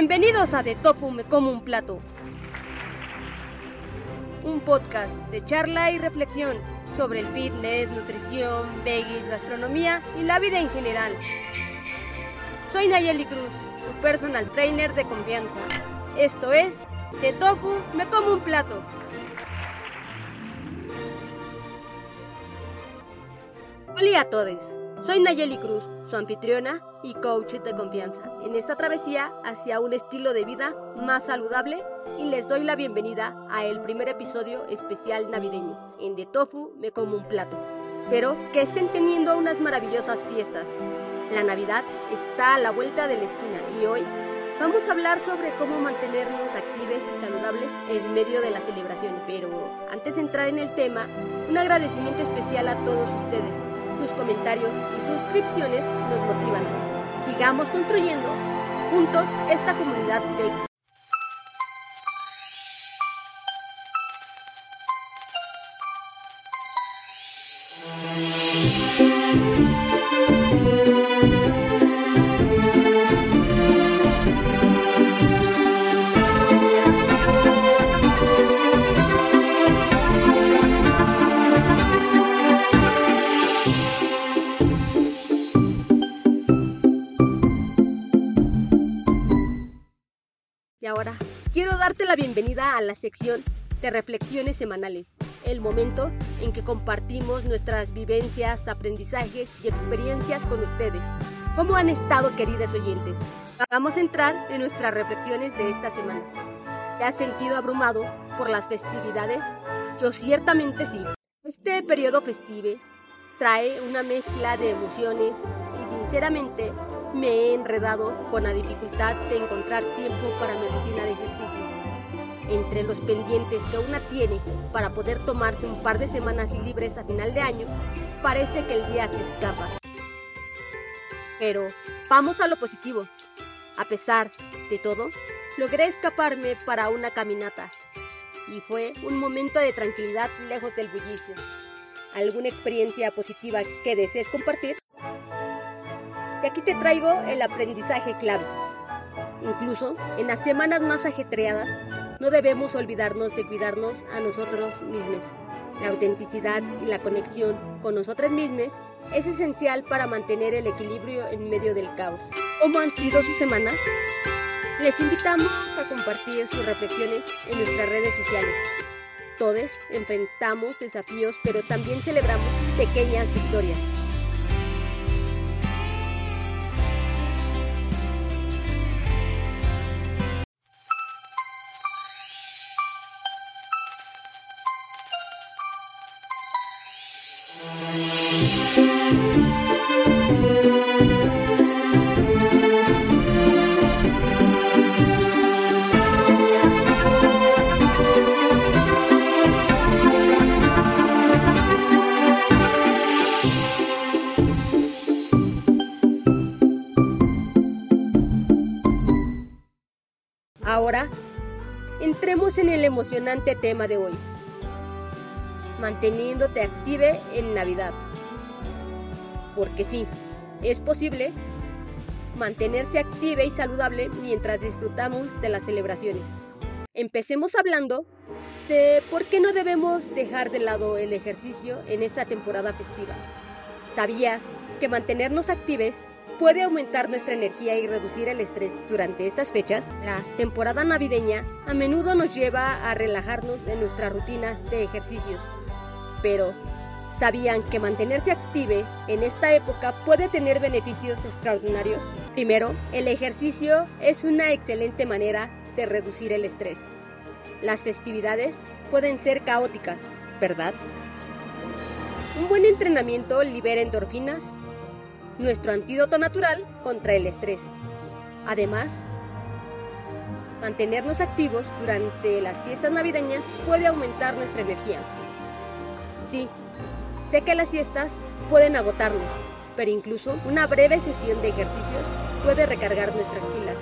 Bienvenidos a De Tofu Me Como un Plato. Un podcast de charla y reflexión sobre el fitness, nutrición, veggies, gastronomía y la vida en general. Soy Nayeli Cruz, tu personal trainer de confianza. Esto es De Tofu Me Como un Plato. Hola a todos, soy Nayeli Cruz, su anfitriona y coach de confianza en esta travesía hacia un estilo de vida más saludable y les doy la bienvenida a el primer episodio especial navideño. En De Tofu me como un plato. Pero que estén teniendo unas maravillosas fiestas. La Navidad está a la vuelta de la esquina y hoy vamos a hablar sobre cómo mantenernos activos y saludables en medio de las celebraciones. Pero antes de entrar en el tema, un agradecimiento especial a todos ustedes sus comentarios y suscripciones nos motivan. Sigamos construyendo juntos esta comunidad de bienvenida a la sección de reflexiones semanales, el momento en que compartimos nuestras vivencias, aprendizajes y experiencias con ustedes. ¿Cómo han estado, queridas oyentes? Vamos a entrar en nuestras reflexiones de esta semana. ¿Te has sentido abrumado por las festividades? Yo ciertamente sí. Este periodo festivo trae una mezcla de emociones y sinceramente me he enredado con la dificultad de encontrar tiempo para mi rutina de ejercicio. Entre los pendientes que una tiene para poder tomarse un par de semanas libres a final de año, parece que el día se escapa. Pero vamos a lo positivo. A pesar de todo, logré escaparme para una caminata. Y fue un momento de tranquilidad lejos del bullicio. ¿Alguna experiencia positiva que desees compartir? Y aquí te traigo el aprendizaje clave. Incluso en las semanas más ajetreadas, no debemos olvidarnos de cuidarnos a nosotros mismos. La autenticidad y la conexión con nosotros mismos es esencial para mantener el equilibrio en medio del caos. ¿Cómo han sido sus semanas? Les invitamos a compartir sus reflexiones en nuestras redes sociales. Todos enfrentamos desafíos, pero también celebramos pequeñas victorias. Ahora, entremos en el emocionante tema de hoy, manteniéndote active en Navidad. Porque sí, es posible mantenerse activa y saludable mientras disfrutamos de las celebraciones. Empecemos hablando de por qué no debemos dejar de lado el ejercicio en esta temporada festiva. ¿Sabías que mantenernos actives puede aumentar nuestra energía y reducir el estrés durante estas fechas, la temporada navideña a menudo nos lleva a relajarnos en nuestras rutinas de ejercicios. Pero, ¿sabían que mantenerse active en esta época puede tener beneficios extraordinarios? Primero, el ejercicio es una excelente manera de reducir el estrés. Las festividades pueden ser caóticas, ¿verdad? Un buen entrenamiento libera endorfinas nuestro antídoto natural contra el estrés. Además, mantenernos activos durante las fiestas navideñas puede aumentar nuestra energía. Sí, sé que las fiestas pueden agotarnos, pero incluso una breve sesión de ejercicios puede recargar nuestras pilas.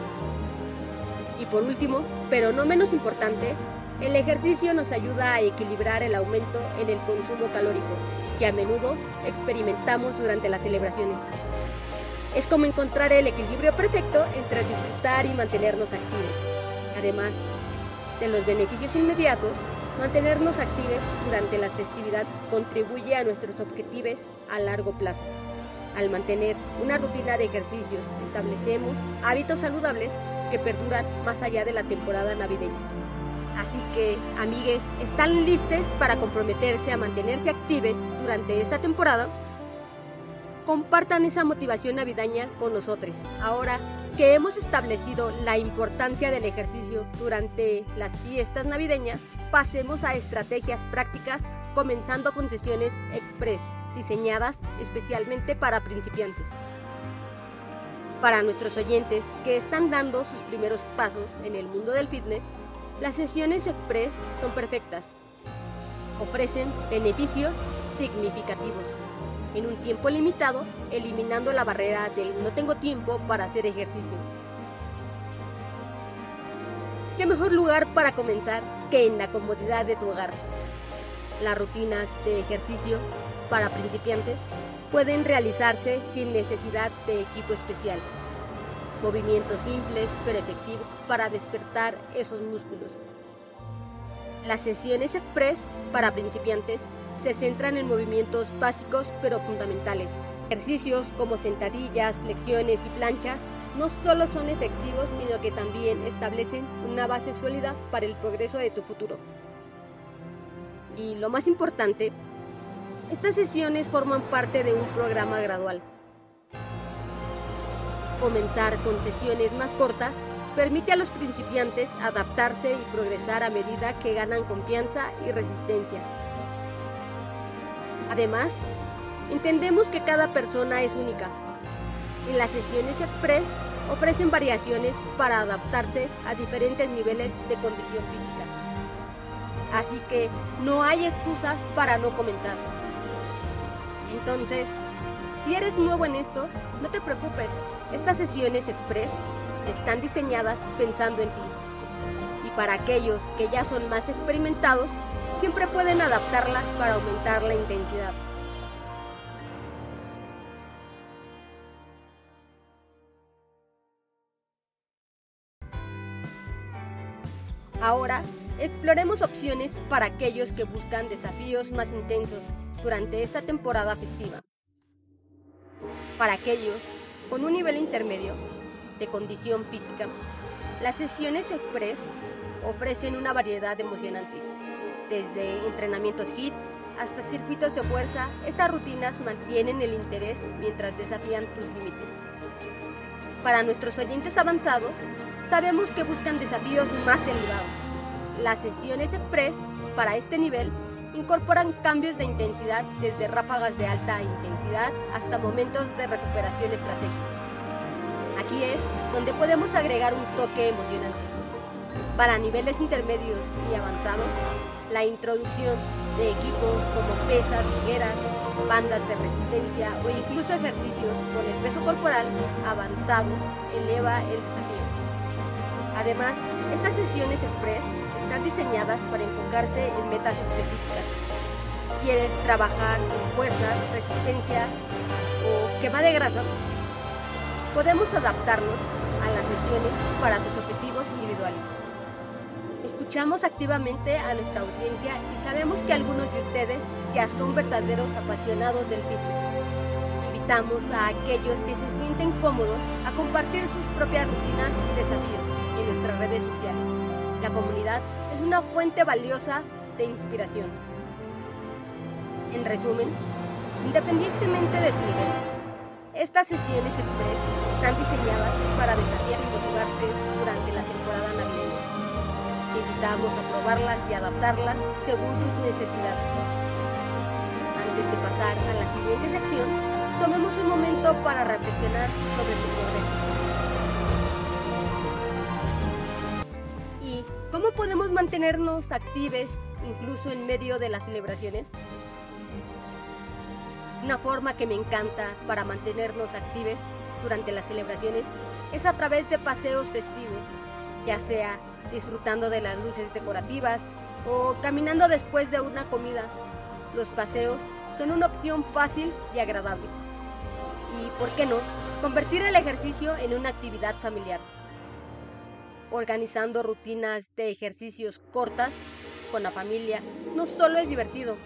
Y por último, pero no menos importante, el ejercicio nos ayuda a equilibrar el aumento en el consumo calórico que a menudo experimentamos durante las celebraciones. Es como encontrar el equilibrio perfecto entre disfrutar y mantenernos activos. Además de los beneficios inmediatos, mantenernos activos durante las festividades contribuye a nuestros objetivos a largo plazo. Al mantener una rutina de ejercicios, establecemos hábitos saludables que perduran más allá de la temporada navideña. Así que, amigues, ¿están listos para comprometerse a mantenerse activos durante esta temporada? Compartan esa motivación navideña con nosotros. Ahora que hemos establecido la importancia del ejercicio durante las fiestas navideñas, pasemos a estrategias prácticas comenzando con sesiones express diseñadas especialmente para principiantes. Para nuestros oyentes que están dando sus primeros pasos en el mundo del fitness, las sesiones express son perfectas. Ofrecen beneficios significativos en un tiempo limitado, eliminando la barrera del no tengo tiempo para hacer ejercicio. ¿Qué mejor lugar para comenzar que en la comodidad de tu hogar? Las rutinas de ejercicio para principiantes pueden realizarse sin necesidad de equipo especial. Movimientos simples pero efectivos para despertar esos músculos. Las sesiones express para principiantes se centran en movimientos básicos pero fundamentales. Ejercicios como sentadillas, flexiones y planchas no solo son efectivos, sino que también establecen una base sólida para el progreso de tu futuro. Y lo más importante, estas sesiones forman parte de un programa gradual. Comenzar con sesiones más cortas permite a los principiantes adaptarse y progresar a medida que ganan confianza y resistencia. Además, entendemos que cada persona es única y las sesiones express ofrecen variaciones para adaptarse a diferentes niveles de condición física. Así que no hay excusas para no comenzar. Entonces, si eres nuevo en esto, no te preocupes. Estas sesiones express están diseñadas pensando en ti. Y para aquellos que ya son más experimentados, siempre pueden adaptarlas para aumentar la intensidad. Ahora, exploremos opciones para aquellos que buscan desafíos más intensos durante esta temporada festiva. Para aquellos con un nivel intermedio de condición física, las sesiones express ofrecen una variedad emocionante. Desde entrenamientos HIT hasta circuitos de fuerza, estas rutinas mantienen el interés mientras desafían tus límites. Para nuestros oyentes avanzados, sabemos que buscan desafíos más elevados. Las sesiones express para este nivel incorporan cambios de intensidad desde ráfagas de alta intensidad hasta momentos de recuperación estratégica. Aquí es donde podemos agregar un toque emocionante. Para niveles intermedios y avanzados, la introducción de equipo como pesas ligeras, bandas de resistencia o incluso ejercicios con el peso corporal avanzados eleva el desafío. Además, estas sesiones express están diseñadas para enfocarse en metas específicas. ¿Quieres trabajar con fuerza, resistencia o quema de grasa? Podemos adaptarnos a las sesiones para tus objetivos individuales. Escuchamos activamente a nuestra audiencia y sabemos que algunos de ustedes ya son verdaderos apasionados del fitness. Invitamos a aquellos que se sienten cómodos a compartir sus propias rutinas y desafíos en nuestras redes sociales. La comunidad es una fuente valiosa de inspiración. En resumen, independientemente de tu nivel, estas sesiones express están diseñadas para desafiar y motivarte durante la temporada navideña. Te invitamos a probarlas y adaptarlas según tus necesidades. Antes de pasar a la siguiente sección, tomemos un momento para reflexionar sobre tu progreso. Mantenernos activos incluso en medio de las celebraciones? Una forma que me encanta para mantenernos activos durante las celebraciones es a través de paseos festivos, ya sea disfrutando de las luces decorativas o caminando después de una comida. Los paseos son una opción fácil y agradable. Y, ¿por qué no?, Convertir el ejercicio en una actividad familiar. Organizando rutinas de ejercicios cortas con la familia no solo es divertido,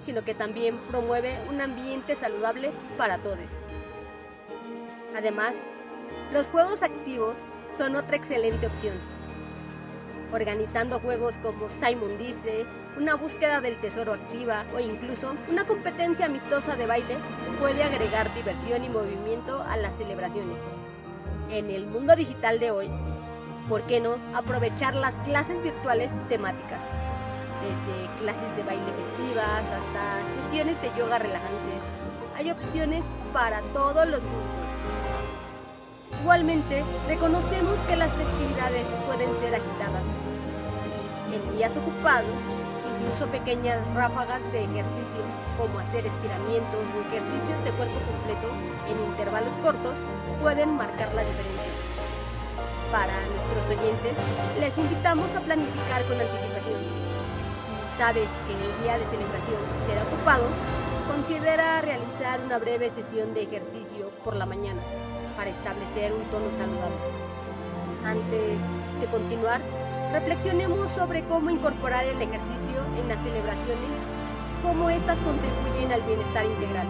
sino que también promueve un ambiente saludable para todos. Además, los juegos activos son otra excelente opción. Organizando juegos como Simon dice, una búsqueda del tesoro activa o incluso una competencia amistosa de baile puede agregar diversión y movimiento a las celebraciones. En el mundo digital de hoy, ¿por qué no aprovechar las clases virtuales temáticas? Desde clases de baile festivas hasta sesiones de yoga relajantes, hay opciones para todos los gustos. Igualmente, reconocemos que las festividades pueden ser agitadas y en días ocupados Incluso pequeñas ráfagas de ejercicio, como hacer estiramientos o ejercicios de cuerpo completo en intervalos cortos, pueden marcar la diferencia. Para nuestros oyentes, les invitamos a planificar con anticipación. Si sabes que el día de celebración será ocupado, considera realizar una breve sesión de ejercicio por la mañana para establecer un tono saludable. Antes de continuar, Reflexionemos sobre cómo incorporar el ejercicio en las celebraciones, cómo éstas contribuyen al bienestar integral.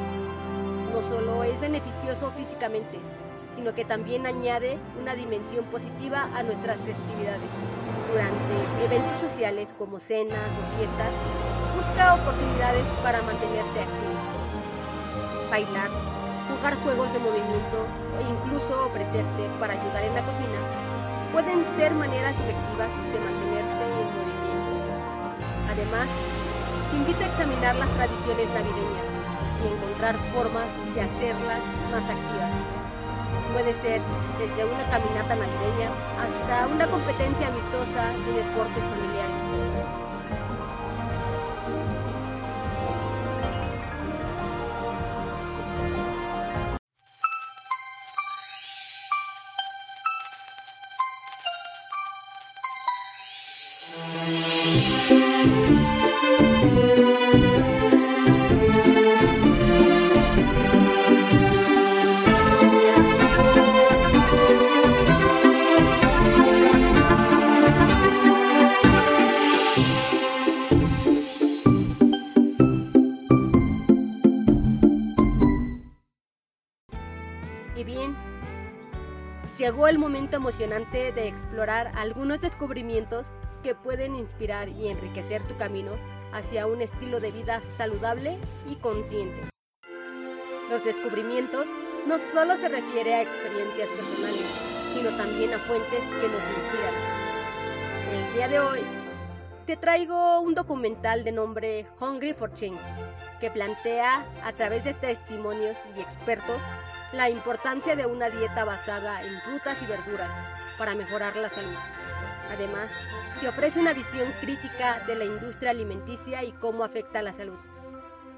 No solo es beneficioso físicamente, sino que también añade una dimensión positiva a nuestras festividades. Durante eventos sociales como cenas o fiestas, busca oportunidades para mantenerte activo. Bailar, jugar juegos de movimiento o incluso ofrecerte para ayudar en la cocina pueden ser maneras efectivas de mantenerse en movimiento. Además, invito a examinar las tradiciones navideñas y encontrar formas de hacerlas más activas. Puede ser desde una caminata navideña hasta una competencia amistosa de deportes familiares. Llegó el momento emocionante de explorar algunos descubrimientos que pueden inspirar y enriquecer tu camino hacia un estilo de vida saludable y consciente. Los descubrimientos no solo se refiere a experiencias personales, sino también a fuentes que nos inspiran. El día de hoy te traigo un documental de nombre Hungry for Change, que plantea a través de testimonios y expertos la importancia de una dieta basada en frutas y verduras para mejorar la salud. Además, te ofrece una visión crítica de la industria alimenticia y cómo afecta a la salud,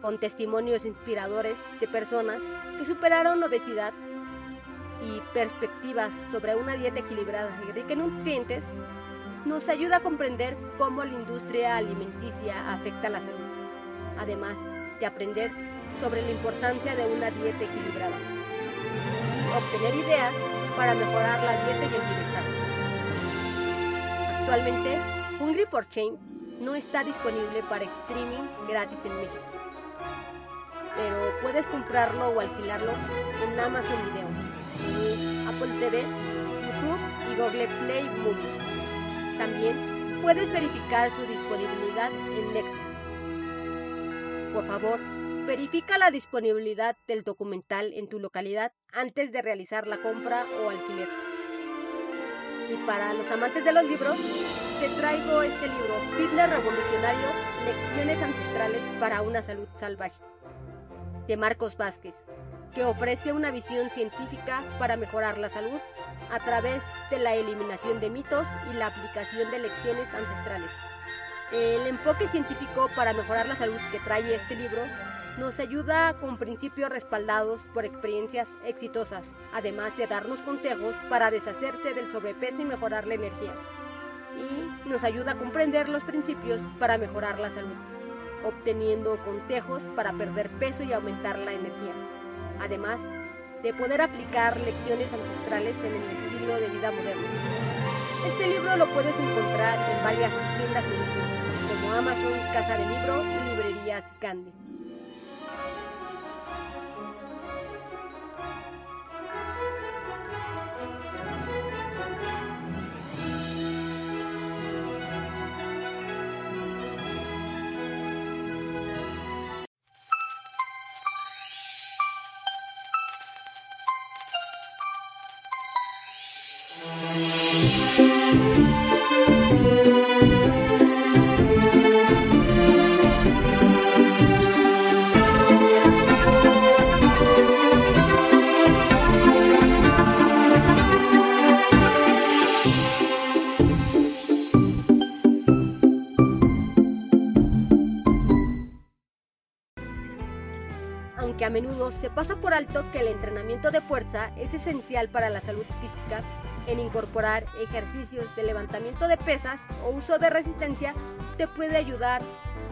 con testimonios inspiradores de personas que superaron obesidad y perspectivas sobre una dieta equilibrada y rica en nutrientes, nos ayuda a comprender cómo la industria alimenticia afecta a la salud, además de aprender sobre la importancia de una dieta equilibrada obtener ideas para mejorar la dieta y el bienestar. Actualmente, Hungry for Change no está disponible para streaming gratis en México, pero puedes comprarlo o alquilarlo en Amazon Video, Apple TV, YouTube y Google Play Movies. También puedes verificar su disponibilidad en Netflix. Por favor, Verifica la disponibilidad del documental en tu localidad antes de realizar la compra o alquiler. Y para los amantes de los libros, te traigo este libro, Fitness Revolucionario, Lecciones Ancestrales para una Salud Salvaje, de Marcos Vázquez, que ofrece una visión científica para mejorar la salud a través de la eliminación de mitos y la aplicación de lecciones ancestrales. El enfoque científico para mejorar la salud que trae este libro nos ayuda con principios respaldados por experiencias exitosas, además de darnos consejos para deshacerse del sobrepeso y mejorar la energía. Y nos ayuda a comprender los principios para mejorar la salud, obteniendo consejos para perder peso y aumentar la energía. Además, de poder aplicar lecciones ancestrales en el estilo de vida moderno. Este libro lo puedes encontrar en varias tiendas como Amazon, Casa de Libro y librerías Gandhi. Aunque a menudo se pasa por alto que el entrenamiento de fuerza es esencial para la salud física, en incorporar ejercicios de levantamiento de pesas o uso de resistencia te puede ayudar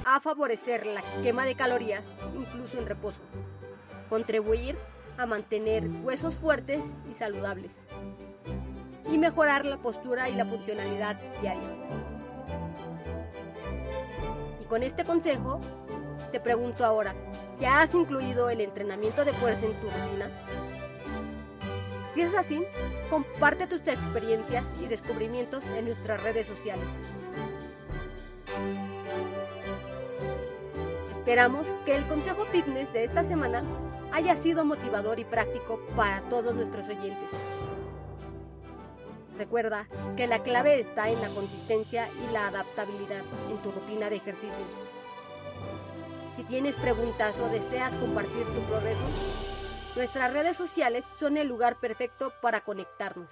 a favorecer la quema de calorías incluso en reposo, contribuir a mantener huesos fuertes y saludables y mejorar la postura y la funcionalidad diaria. Y con este consejo, te pregunto ahora, ¿ya has incluido el entrenamiento de fuerza en tu rutina? Si es así, comparte tus experiencias y descubrimientos en nuestras redes sociales. Esperamos que el consejo fitness de esta semana haya sido motivador y práctico para todos nuestros oyentes. Recuerda que la clave está en la consistencia y la adaptabilidad en tu rutina de ejercicios. Si tienes preguntas o deseas compartir tu progreso, Nuestras redes sociales son el lugar perfecto para conectarnos.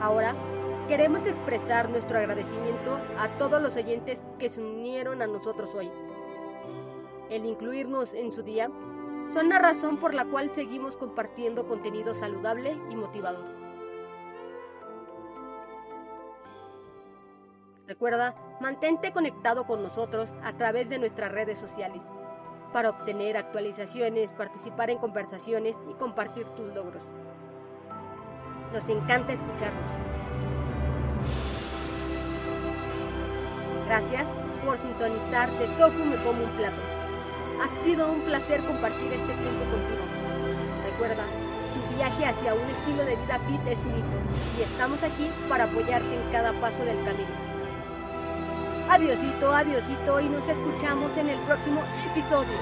Ahora, queremos expresar nuestro agradecimiento a todos los oyentes que se unieron a nosotros hoy. El incluirnos en su día son la razón por la cual seguimos compartiendo contenido saludable y motivador. Recuerda, mantente conectado con nosotros a través de nuestras redes sociales para obtener actualizaciones, participar en conversaciones y compartir tus logros. Nos encanta escucharnos. Gracias por sintonizar de Tofu Me Como un Plato. Ha sido un placer compartir este tiempo contigo. Recuerda, tu viaje hacia un estilo de vida fit es único y estamos aquí para apoyarte en cada paso del camino. Adiosito, adiosito y nos escuchamos en el próximo episodio.